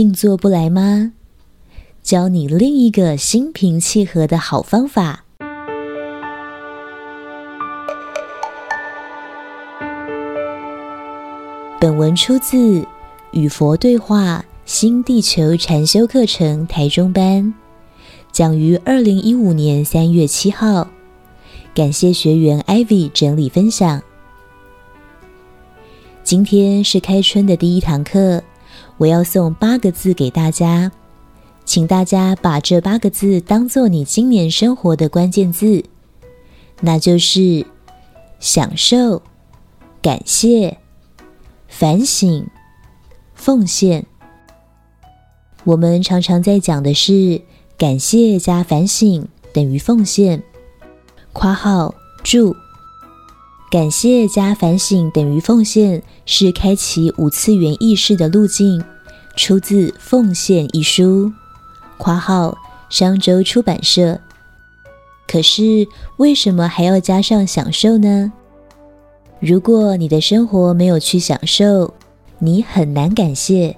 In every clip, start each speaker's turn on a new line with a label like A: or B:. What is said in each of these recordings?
A: 静坐不来吗？教你另一个心平气和的好方法。本文出自《与佛对话新地球禅修课程》台中班，讲于二零一五年三月七号。感谢学员 Ivy 整理分享。今天是开春的第一堂课，我要送八个字给大家，请大家把这八个字当做你今年生活的关键字，那就是享受、感谢、反省、奉献。我们常常在讲的是感谢加反省等于奉献。括号注，感谢加反省等于奉献，是开启五次元意识的路径，出自《奉献》一书。括号商周出版社。可是为什么还要加上享受呢？如果你的生活没有去享受，你很难感谢。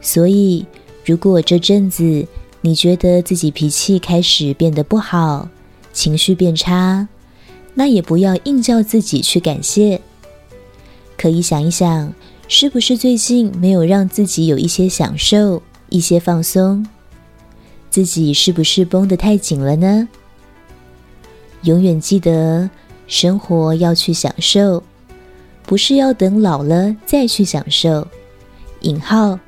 A: 所以，如果这阵子你觉得自己脾气开始变得不好，情绪变差，那也不要硬叫自己去感谢。可以想一想，是不是最近没有让自己有一些享受、一些放松？自己是不是绷得太紧了呢？永远记得，生活要去享受，不是要等老了再去享受。引号，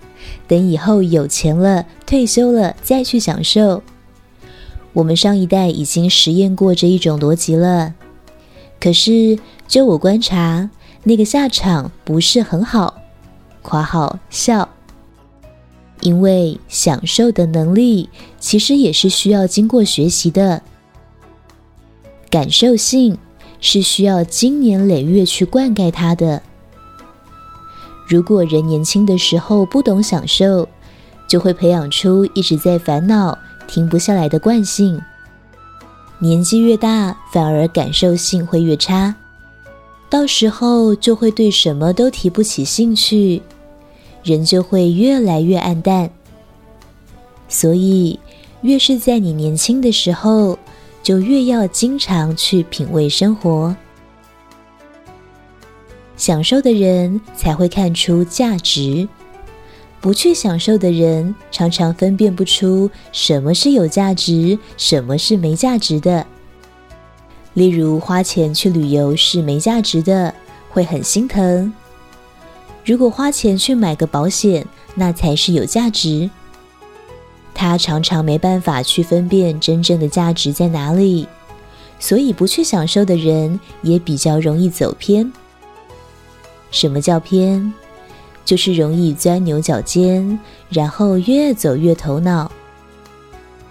A: 等以后有钱了、退休了再去享受。我们上一代已经实验过这一种逻辑了，可是就我观察，那个下场不是很好。括号笑，因为享受的能力其实也是需要经过学习的，感受性是需要经年累月去灌溉它的。如果人年轻的时候不懂享受，就会培养出一直在烦恼。停不下来的惯性，年纪越大，反而感受性会越差，到时候就会对什么都提不起兴趣，人就会越来越黯淡。所以，越是在你年轻的时候，就越要经常去品味生活，享受的人才会看出价值。不去享受的人，常常分辨不出什么是有价值，什么是没价值的。例如，花钱去旅游是没价值的，会很心疼；如果花钱去买个保险，那才是有价值。他常常没办法去分辨真正的价值在哪里，所以不去享受的人也比较容易走偏。什么叫偏？就是容易钻牛角尖，然后越走越头脑。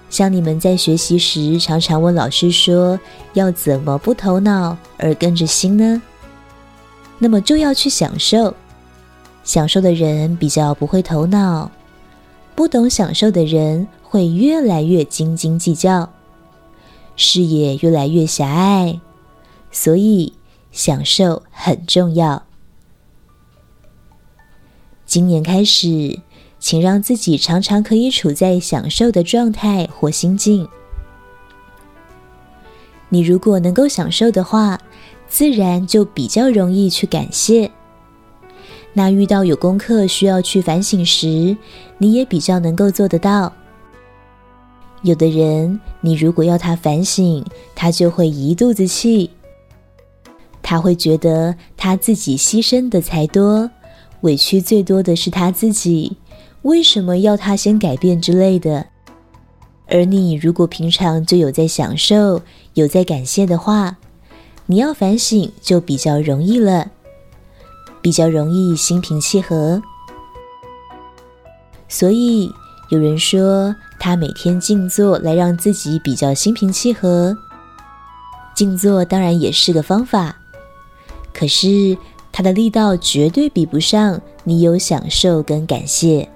A: 像你们在学习时，常常问老师说：“要怎么不头脑而跟着心呢？”那么就要去享受。享受的人比较不会头脑，不懂享受的人会越来越斤斤计较，视野越来越狭隘。所以，享受很重要。今年开始，请让自己常常可以处在享受的状态或心境。你如果能够享受的话，自然就比较容易去感谢。那遇到有功课需要去反省时，你也比较能够做得到。有的人，你如果要他反省，他就会一肚子气，他会觉得他自己牺牲的才多。委屈最多的是他自己，为什么要他先改变之类的？而你如果平常就有在享受，有在感谢的话，你要反省就比较容易了，比较容易心平气和。所以有人说，他每天静坐来让自己比较心平气和，静坐当然也是个方法，可是。它的力道绝对比不上你有享受跟感谢。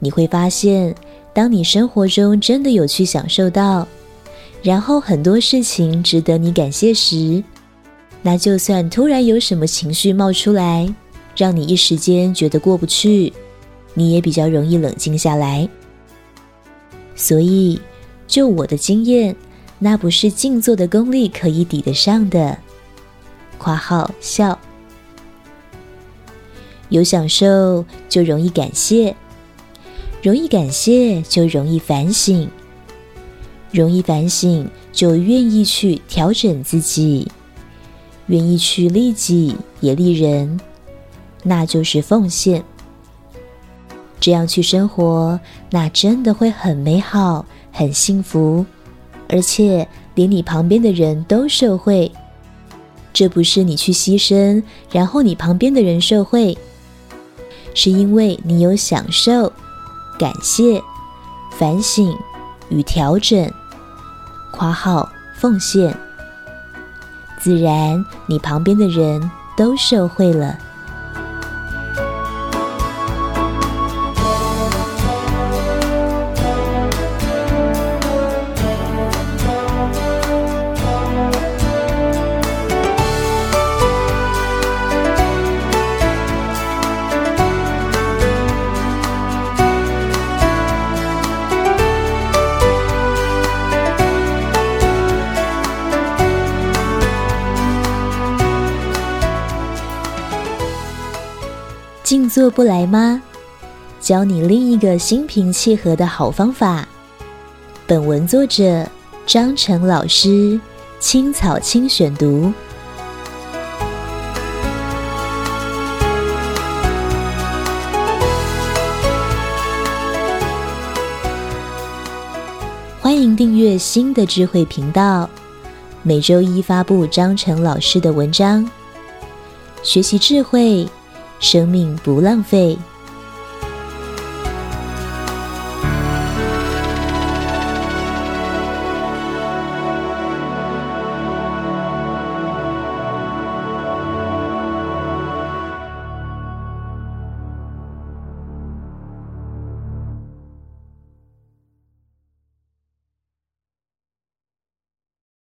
A: 你会发现，当你生活中真的有去享受到，然后很多事情值得你感谢时，那就算突然有什么情绪冒出来，让你一时间觉得过不去，你也比较容易冷静下来。所以，就我的经验，那不是静坐的功力可以抵得上的。括号笑，有享受就容易感谢，容易感谢就容易反省，容易反省就愿意去调整自己，愿意去利己也利人，那就是奉献。这样去生活，那真的会很美好、很幸福，而且连你旁边的人都受惠。这不是你去牺牲，然后你旁边的人受惠，是因为你有享受、感谢、反省与调整（括号奉献），自然你旁边的人都受惠了。静坐不来吗？教你另一个心平气和的好方法。本文作者张成老师，青草青选读。欢迎订阅新的智慧频道，每周一发布张成老师的文章，学习智慧。生命不浪费。